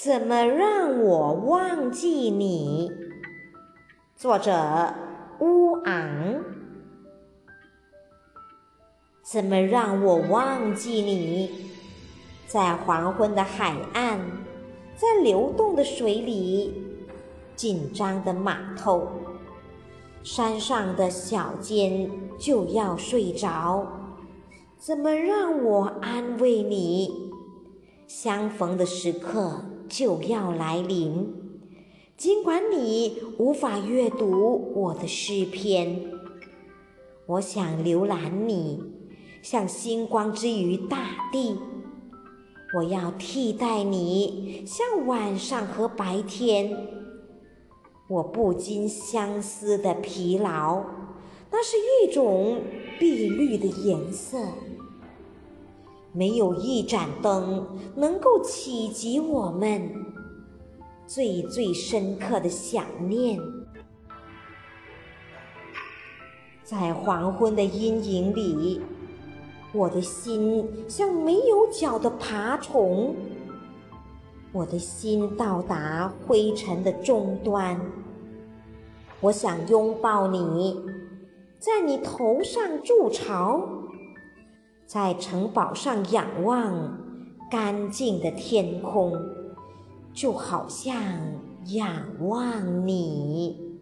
怎么让我忘记你？作者乌昂。怎么让我忘记你？在黄昏的海岸，在流动的水里，紧张的码头，山上的小尖就要睡着。怎么让我安慰你？相逢的时刻。就要来临，尽管你无法阅读我的诗篇，我想浏览你，像星光之于大地。我要替代你，像晚上和白天。我不禁相思的疲劳，那是一种碧绿的颜色。没有一盏灯能够企及我们最最深刻的想念。在黄昏的阴影里，我的心像没有脚的爬虫。我的心到达灰尘的终端。我想拥抱你，在你头上筑巢。在城堡上仰望干净的天空，就好像仰望你。